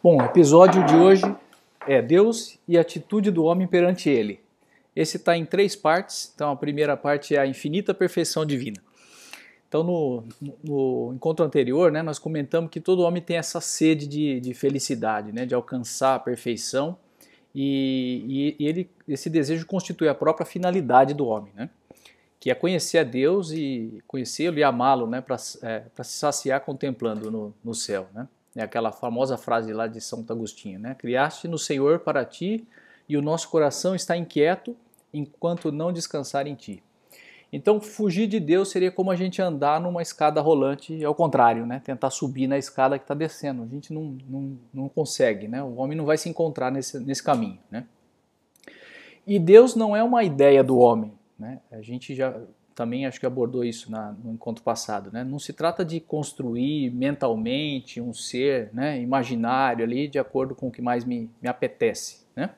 Bom, o episódio de hoje é Deus e a atitude do homem perante ele. Esse está em três partes. Então, a primeira parte é a infinita perfeição divina. Então, no, no encontro anterior, né, nós comentamos que todo homem tem essa sede de, de felicidade, né, de alcançar a perfeição, e, e, ele, esse desejo constitui a própria finalidade do homem, né, que é conhecer a Deus e conhecê-lo e amá-lo né, para é, se saciar contemplando no, no céu. Né. É aquela famosa frase lá de Santo Agostinho, né, criaste no Senhor para ti e o nosso coração está inquieto enquanto não descansar em ti. Então, fugir de Deus seria como a gente andar numa escada rolante, ao contrário, né? tentar subir na escada que está descendo. A gente não, não, não consegue, né? o homem não vai se encontrar nesse, nesse caminho. Né? E Deus não é uma ideia do homem. Né? A gente já também acho que abordou isso na, no encontro passado. Né? Não se trata de construir mentalmente um ser né, imaginário ali de acordo com o que mais me, me apetece. Né?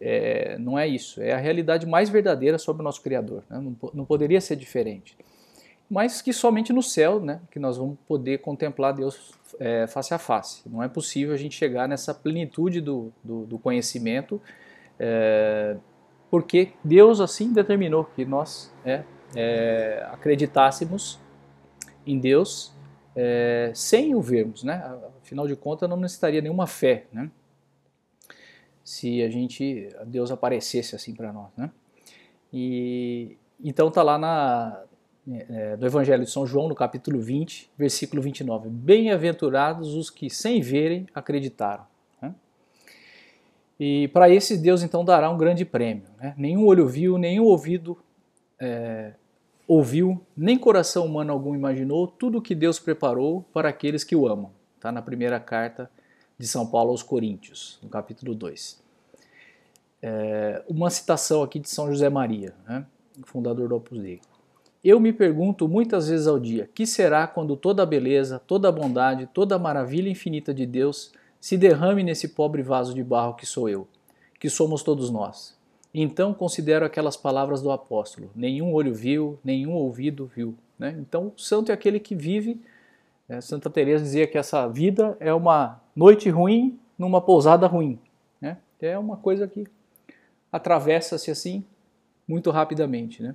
É, não é isso, é a realidade mais verdadeira sobre o nosso Criador. Né? Não, não, poderia ser diferente. Mas que somente no céu né, que nós vamos poder contemplar Deus é, face a face. Não é possível a gente chegar nessa plenitude do, do, do conhecimento, é, porque Deus assim determinou que nós é, é acreditássemos em Deus é, sem o vermos. Né? Afinal de contas, não necessitaria nenhuma fé. Né? se a gente Deus aparecesse assim para nós, né? E então tá lá na é, do Evangelho de São João no capítulo 20, versículo 29. Bem-aventurados os que sem verem acreditaram. Né? E para esses Deus então dará um grande prêmio. Né? Nenhum olho viu, nenhum ouvido é, ouviu, nem coração humano algum imaginou tudo o que Deus preparou para aqueles que o amam. Está na primeira carta de São Paulo aos Coríntios, no capítulo 2. É, uma citação aqui de São José Maria, né, fundador do Opus Dei. Eu me pergunto muitas vezes ao dia: que será quando toda a beleza, toda a bondade, toda a maravilha infinita de Deus se derrame nesse pobre vaso de barro que sou eu, que somos todos nós? Então considero aquelas palavras do apóstolo: nenhum olho viu, nenhum ouvido viu. Né? Então, o santo é aquele que vive. Né? Santa Teresa dizia que essa vida é uma noite ruim numa pousada ruim. Né? É uma coisa que atravessa-se assim muito rapidamente. Né?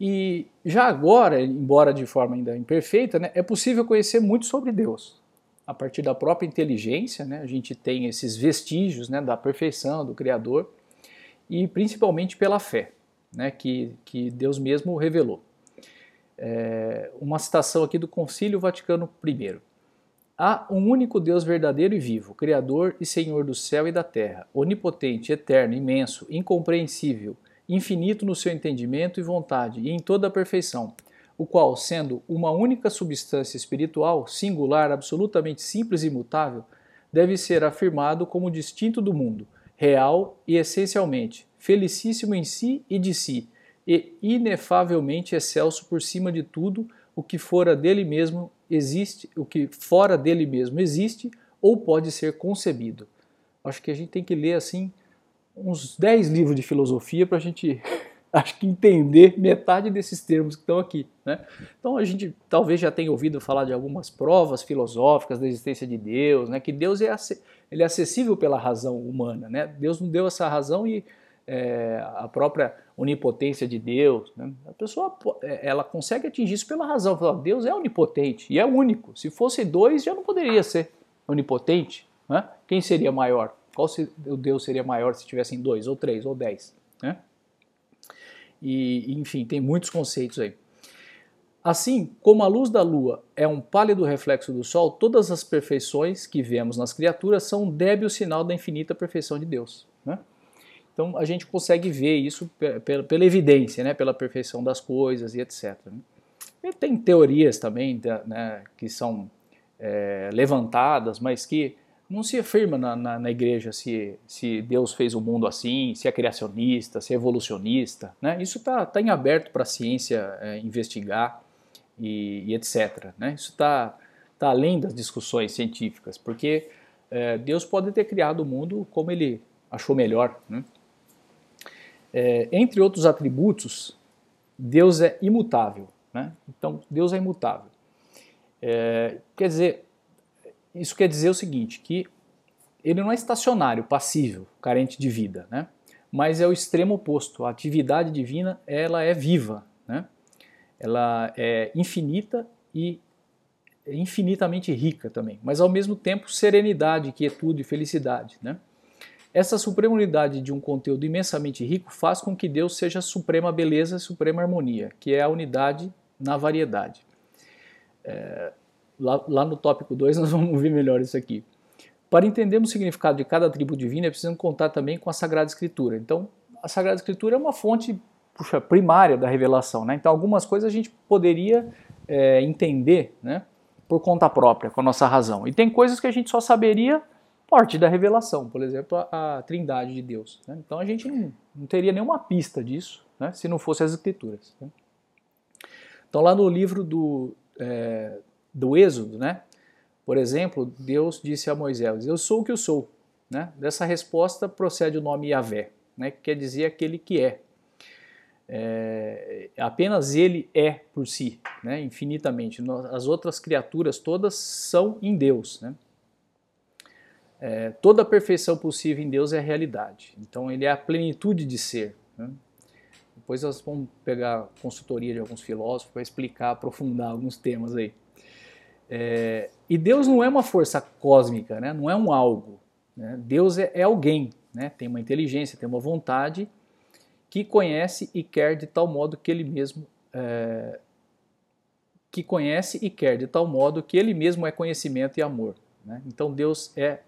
E já agora, embora de forma ainda imperfeita, né, é possível conhecer muito sobre Deus. A partir da própria inteligência, né, a gente tem esses vestígios né, da perfeição do Criador e principalmente pela fé, né, que, que Deus mesmo revelou. É, uma citação aqui do Concílio Vaticano I. Há um único Deus verdadeiro e vivo, Criador e Senhor do céu e da terra, onipotente, eterno, imenso, incompreensível, infinito no seu entendimento e vontade e em toda a perfeição, o qual, sendo uma única substância espiritual, singular, absolutamente simples e imutável, deve ser afirmado como distinto do mundo, real e essencialmente, felicíssimo em si e de si, e inefavelmente excelso por cima de tudo o que fora dele mesmo existe, o que fora dele mesmo existe ou pode ser concebido. Acho que a gente tem que ler assim uns 10 livros de filosofia para a gente acho que entender metade desses termos que estão aqui. Né? Então a gente talvez já tenha ouvido falar de algumas provas filosóficas da existência de Deus, né? que Deus é, ele é acessível pela razão humana. Né? Deus não deu essa razão e é, a própria onipotência de Deus. Né? A pessoa é, ela consegue atingir isso pela razão. Deus é onipotente e é único. Se fosse dois, já não poderia ser onipotente. Né? Quem seria maior? Qual o Deus seria maior se tivessem dois, ou três, ou dez? Né? E, enfim, tem muitos conceitos aí. Assim como a luz da lua é um pálido reflexo do sol, todas as perfeições que vemos nas criaturas são um débil sinal da infinita perfeição de Deus. Né? Então a gente consegue ver isso pela, pela evidência, né, pela perfeição das coisas e etc. Né. E tem teorias também né, que são é, levantadas, mas que não se afirma na, na, na, igreja se, se Deus fez o mundo assim, se é criacionista, se é evolucionista. Né? Isso está tá em aberto para a ciência é, investigar e, e etc. Né? Isso está tá além das discussões científicas, porque é, Deus pode ter criado o mundo como ele achou melhor. Né? É, entre outros atributos, Deus é imutável. Né? Então, Deus é imutável. É, quer dizer, isso quer dizer o seguinte, que ele não é estacionário, passível, carente de vida, né? mas é o extremo oposto. A atividade divina ela é viva, né? ela é infinita e infinitamente rica também, mas ao mesmo tempo serenidade, quietude e felicidade. Né? Essa suprema unidade de um conteúdo imensamente rico faz com que Deus seja a suprema beleza e suprema harmonia, que é a unidade na variedade. É, lá, lá, no tópico 2 nós vamos ver melhor isso aqui. Para entendermos o significado de cada tribo divina, é preciso contar também com a Sagrada Escritura. Então, a Sagrada Escritura é uma fonte puxa, primária da revelação. Né? Então, algumas coisas a gente poderia é, entender né, por conta própria, com a nossa razão. E tem coisas que a gente só saberia parte da revelação, por exemplo, a, a trindade de Deus. Né? Então, a gente não, não, teria nenhuma pista disso né, se não fosse as Escrituras. Né? Então, lá no livro do, é, do Êxodo, né, por exemplo, Deus disse a Moisés: Eu sou o que eu sou. Né? Dessa resposta procede o nome Yahvé, né, que quer dizer aquele que é. é. Apenas ele é por si, né, infinitamente. As outras criaturas todas são em Deus. Né? É, toda a perfeição possível em Deus é a realidade. Então ele é a plenitude de ser. Né? Depois nós vamos pegar consultoria de alguns filósofos para explicar, aprofundar alguns temas aí. É, e Deus não é uma força cósmica, né? não é um algo. Né? Deus é, é alguém, né? tem uma inteligência, tem uma vontade que conhece e quer de tal modo que ele mesmo é, que conhece e quer de tal modo que ele mesmo é conhecimento e amor. Né? Então Deus é,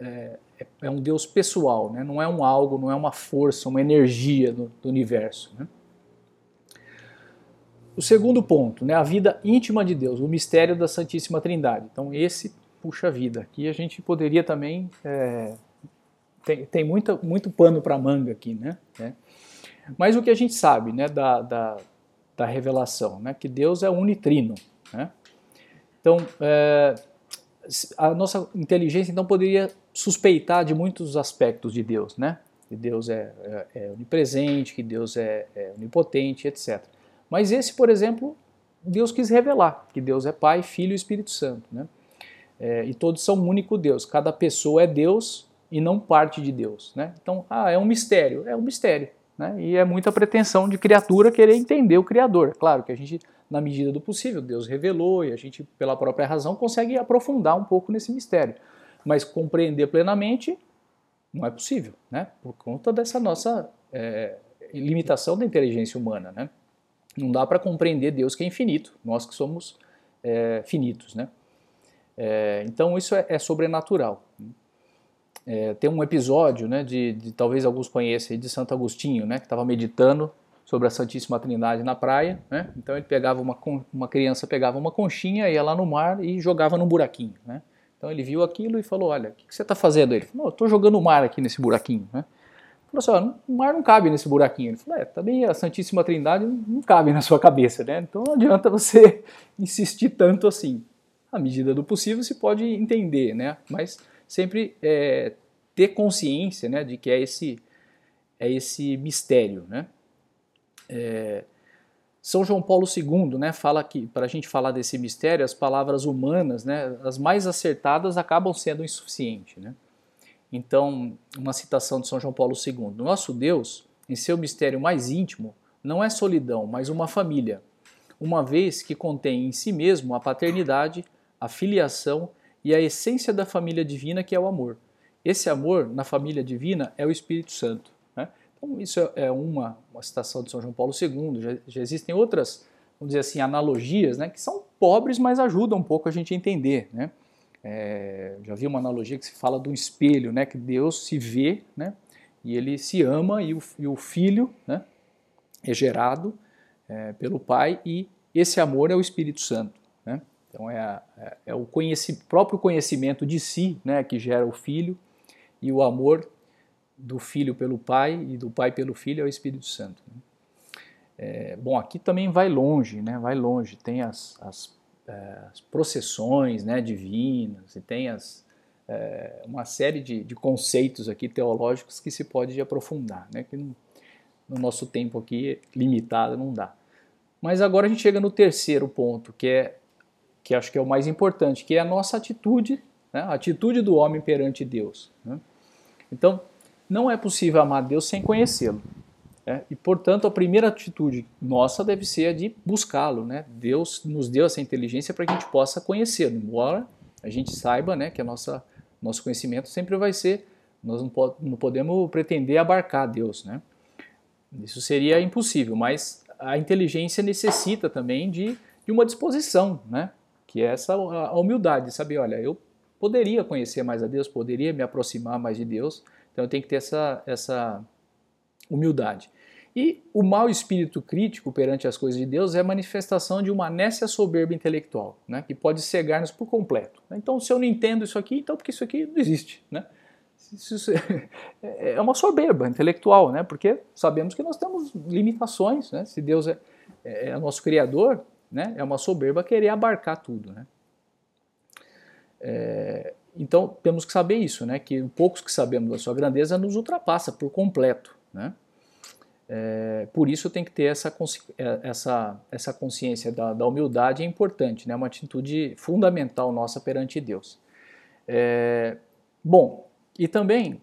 é, é, um Deus pessoal, né? não é um algo, não é uma força, uma energia do, do universo. Né? O segundo ponto, né, a vida íntima de Deus, o mistério da Santíssima Trindade. Então, esse puxa vida. Aqui a gente poderia também. É, tem, tem muita, muito pano para manga aqui, né? É. Mas o que a gente sabe né, da, da, da revelação, né, que Deus é unitrino. Né? Então, é, a nossa inteligência então poderia suspeitar de muitos aspectos de Deus, né? Que Deus é, é, é onipresente, que Deus é, é onipotente, etc. Mas esse, por exemplo, Deus quis revelar que Deus é Pai, Filho e Espírito Santo. Né? É, e todos são um único Deus. Cada pessoa é Deus e não parte de Deus. Né? Então, ah, é um mistério. É um mistério. Né? E é muita pretensão de criatura querer entender o Criador. Claro que a gente, na medida do possível, Deus revelou e a gente, pela própria razão, consegue aprofundar um pouco nesse mistério. Mas compreender plenamente não é possível, né? por conta dessa nossa é, limitação da inteligência humana. Né? Não dá para compreender Deus que é infinito, nós que somos é, finitos, né? É, então isso é, é sobrenatural. É, tem um episódio, né, de, de, talvez alguns conheçam, de Santo Agostinho, né, que estava meditando sobre a Santíssima Trindade na praia, né? Então ele pegava uma uma criança pegava uma conchinha ia lá no mar e jogava num buraquinho, né? Então ele viu aquilo e falou, olha, o que, que você está fazendo? Ele falou, estou jogando o mar aqui nesse buraquinho, né? Falou assim, ó, o mar não cabe nesse buraquinho. Ele falou, é, também a Santíssima Trindade não cabe na sua cabeça, né? Então não adianta você insistir tanto assim. À medida do possível se pode entender, né? Mas sempre é, ter consciência, né, de que é esse é esse mistério, né? É, São João Paulo II, né, fala que para a gente falar desse mistério, as palavras humanas, né, as mais acertadas acabam sendo insuficientes, né? Então, uma citação de São João Paulo II: Nosso Deus, em seu mistério mais íntimo, não é solidão, mas uma família, uma vez que contém em si mesmo a paternidade, a filiação e a essência da família divina, que é o amor. Esse amor na família divina é o Espírito Santo. Né? Então, isso é uma, uma citação de São João Paulo II. Já, já existem outras, vamos dizer assim, analogias, né, que são pobres, mas ajudam um pouco a gente a entender. Né? É, já vi uma analogia que se fala do espelho, né, que Deus se vê, né, e ele se ama e o, e o filho, né, é gerado é, pelo Pai e esse amor é o Espírito Santo, né. Então é, a, é, é o conheci, próprio conhecimento de si, né, que gera o filho e o amor do filho pelo Pai e do Pai pelo filho é o Espírito Santo. Né? É, bom, aqui também vai longe, né, vai longe. Tem as, as as processões né, divinas, e tem as, é, uma série de, de, conceitos aqui teológicos que se pode aprofundar, né, que no, no nosso tempo aqui limitado não dá. Mas agora a gente chega no terceiro ponto, que é que acho que é o mais importante, que é a nossa atitude, né? a atitude do homem perante Deus. Né? Então, não é possível amar Deus sem conhecê-lo. Né? E, portanto, a primeira atitude nossa deve ser a de buscá-lo. Né? Deus nos deu essa inteligência para que a gente possa conhecê-lo, embora a gente saiba né, que a nossa, nosso conhecimento sempre vai ser, nós não, não podemos pretender abarcar Deus. Né? Isso seria impossível, mas a inteligência necessita também de, de uma disposição, né? que é essa a humildade, saber, olha, eu poderia conhecer mais a Deus, poderia me aproximar mais de Deus, então eu tenho que ter essa, essa humildade. E o mau espírito crítico perante as coisas de Deus é manifestação de uma nécia soberba intelectual, né, que pode cegar-nos por completo. Então, se eu não entendo isso aqui, então porque isso aqui não existe. Né? Isso é uma soberba intelectual, né? porque sabemos que nós temos limitações. Né? Se Deus é, é, é nosso Criador, né? é uma soberba querer abarcar tudo. Né? É, então, temos que saber isso, né? que poucos que sabemos da sua grandeza nos ultrapassa por completo. Né? É, por isso tem que ter essa, é, essa, essa consciência da, da humildade é importante, é né? uma atitude fundamental nossa perante Deus. É, bom, e também,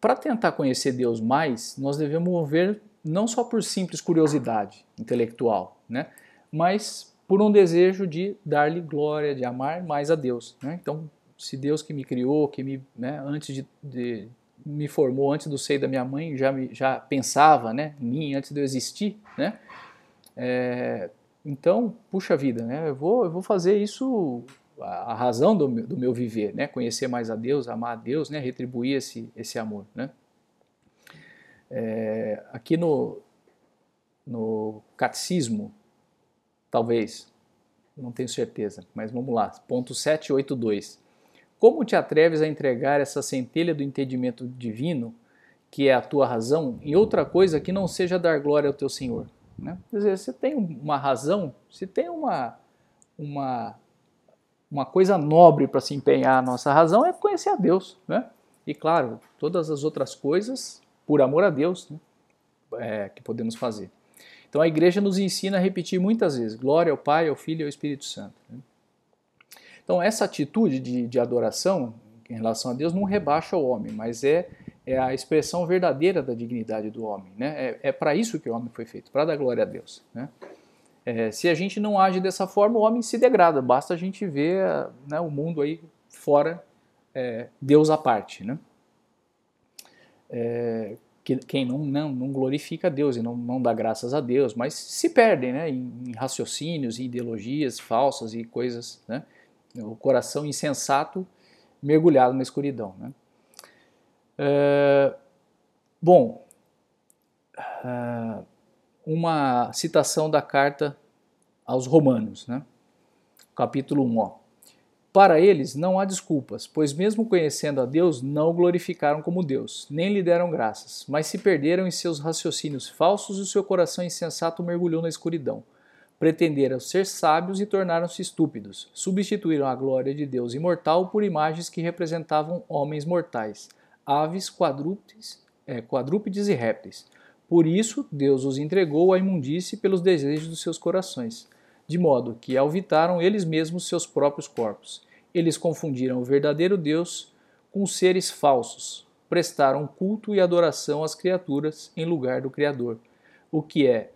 para tentar conhecer Deus mais, nós devemos mover não só por simples curiosidade intelectual, né? mas por um desejo de dar-lhe glória, de amar mais a Deus. Né? Então, se Deus que me criou, que me, né, antes de, de me formou antes do seio da minha mãe, já, me, já pensava né, em mim antes de eu existir, né? É, então, puxa vida, né? Eu vou, eu vou fazer isso a, a razão do meu, do meu, viver, né? Conhecer mais a Deus, amar a Deus, né? Retribuir esse, esse amor, né? É, aqui no, no catecismo, talvez, não tenho certeza, mas vamos lá, ponto 782. Como te atreves a entregar essa centelha do entendimento divino, que é a tua razão, em outra coisa que não seja dar glória ao teu Senhor? Né? Quer dizer, você tem uma razão, se tem uma, uma, uma coisa nobre para se empenhar a nossa razão, é conhecer a Deus. Né? E claro, todas as outras coisas, por amor a Deus, né? é, que podemos fazer. Então a igreja nos ensina a repetir muitas vezes: glória ao Pai, ao Filho e ao Espírito Santo. Né? Então, essa atitude de, de adoração em relação a Deus não rebaixa o homem, mas é, é a expressão verdadeira da dignidade do homem. Né? É, é para isso que o homem foi feito, para dar glória a Deus. Né? É, se a gente não age dessa forma, o homem se degrada. Basta a gente ver né, o mundo aí fora, é, Deus à parte. Né? É, que, quem não, não, não, glorifica Deus e não, não dá graças a Deus, mas se perdem né, em, em raciocínios, em ideologias falsas e coisas. Né? O coração insensato mergulhado na escuridão. Né? É, bom, é, uma citação da carta aos Romanos, né? capítulo 1. Ó. Para eles não há desculpas, pois, mesmo conhecendo a Deus, não o glorificaram como Deus, nem lhe deram graças, mas se perderam em seus raciocínios falsos e o seu coração insensato mergulhou na escuridão pretenderam ser sábios e tornaram-se estúpidos. Substituíram a glória de Deus imortal por imagens que representavam homens mortais, aves, quadrúpedes, é, quadrúpedes e répteis. Por isso, Deus os entregou à imundície pelos desejos dos seus corações, de modo que alvitaram eles mesmos seus próprios corpos. Eles confundiram o verdadeiro Deus com seres falsos, prestaram culto e adoração às criaturas em lugar do Criador, o que é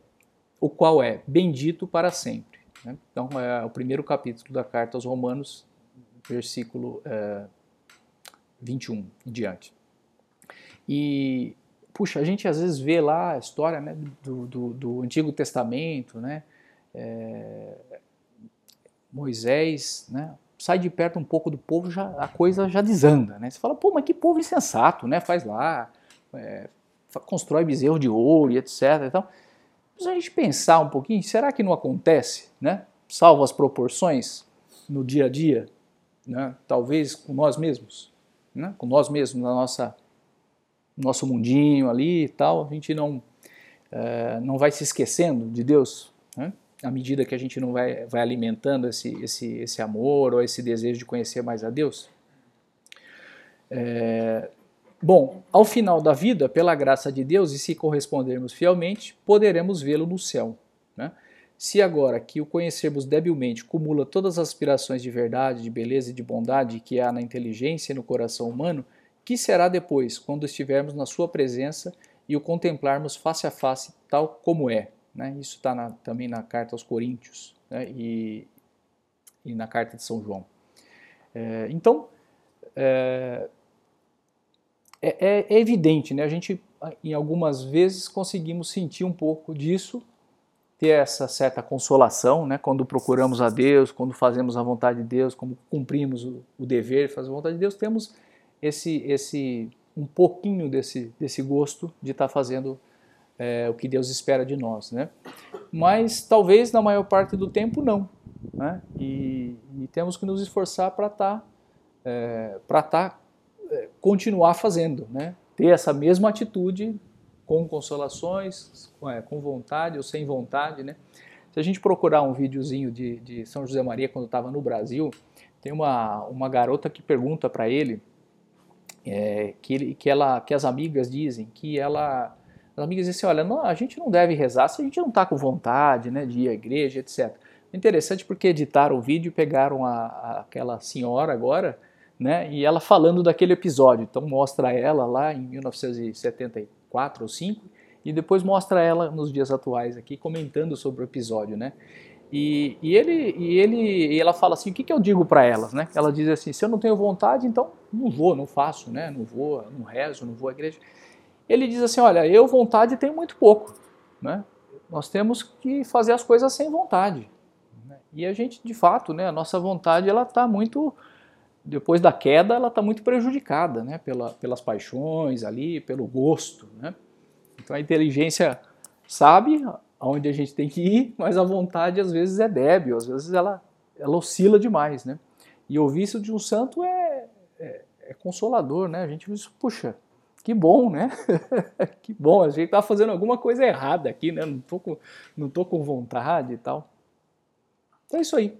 o qual é bendito para sempre. Né? Então, é o primeiro capítulo da carta aos Romanos, versículo é, 21 em diante. E, puxa, a gente às vezes vê lá a história né, do, do, do Antigo Testamento, né? É, Moisés, né? sai de perto um pouco do povo, já, a coisa já desanda, né? Você fala, pô, mas que povo insensato, né? Faz lá, é, constrói bezerro de ouro e etc. Então, se a gente pensar um pouquinho, será que não acontece, né? Salvo as proporções no dia a dia, né? Talvez com nós mesmos, né? Com nós mesmos na nossa nosso mundinho ali e tal, a gente não é, não vai se esquecendo de Deus, né? À medida que a gente não vai, vai alimentando esse, esse, esse amor ou esse desejo de conhecer mais a Deus. É, Bom, ao final da vida, pela graça de Deus e se correspondermos fielmente, poderemos vê-lo no céu. Né? Se agora que o conhecermos debilmente cumula todas as aspirações de verdade, de beleza e de bondade que há na inteligência e no coração humano, que será depois, quando estivermos na sua presença e o contemplarmos face a face tal como é? Né? Isso está também na carta aos Coríntios né? e, e, na carta de São João. É, então, é, é, é, evidente, né? a gente em algumas vezes conseguimos sentir um pouco disso ter essa certa consolação, né? Quando procuramos a Deus, quando fazemos a vontade de Deus, como cumprimos o, o dever, fazer a vontade de Deus, temos esse, esse um pouquinho desse, desse gosto de estar tá fazendo é, o que Deus espera de nós, né? Mas talvez na maior parte do tempo não, né? E, e temos que nos esforçar para estar, tá, é, para tá, é, continuar fazendo, né? Ter essa mesma atitude com consolações, é, com vontade ou sem vontade, né? Se a gente procurar um videozinho de, de São José Maria quando estava no Brasil, tem uma, uma garota que pergunta para ele é, que, ele, que, ela, que as amigas dizem que ela as amigas dizem assim, olha, não, a gente não deve rezar se a gente não está com vontade né, de ir à igreja, etc. Interessante porque editaram o vídeo e pegaram a, a, aquela senhora agora, né, e ela falando daquele episódio. Então mostra ela lá em 1974 4 ou 5, e depois mostra ela nos dias atuais aqui comentando sobre o episódio, né? E, e ele e ele e ela fala assim, o que, que eu digo para elas, né? Ela diz assim, se eu não tenho vontade, então não vou, não faço, né? Não vou, não rezo, não vou à igreja. Ele diz assim, olha, eu vontade tenho muito pouco, né? Nós temos que fazer as coisas sem vontade. E a gente, de fato, né? A nossa vontade ela está muito depois da queda, ela está muito prejudicada né, Pela, pelas paixões ali, pelo gosto. Né? Então a inteligência sabe aonde a gente tem que ir, mas a vontade às vezes é débil, às vezes ela, ela oscila demais. Né? E ouvir isso de um santo é, é, é consolador, né? A gente diz, puxa, que bom, né? que bom, a gente está fazendo alguma coisa errada aqui, né? Não estou com, não tô com vontade e tal. Então é isso aí.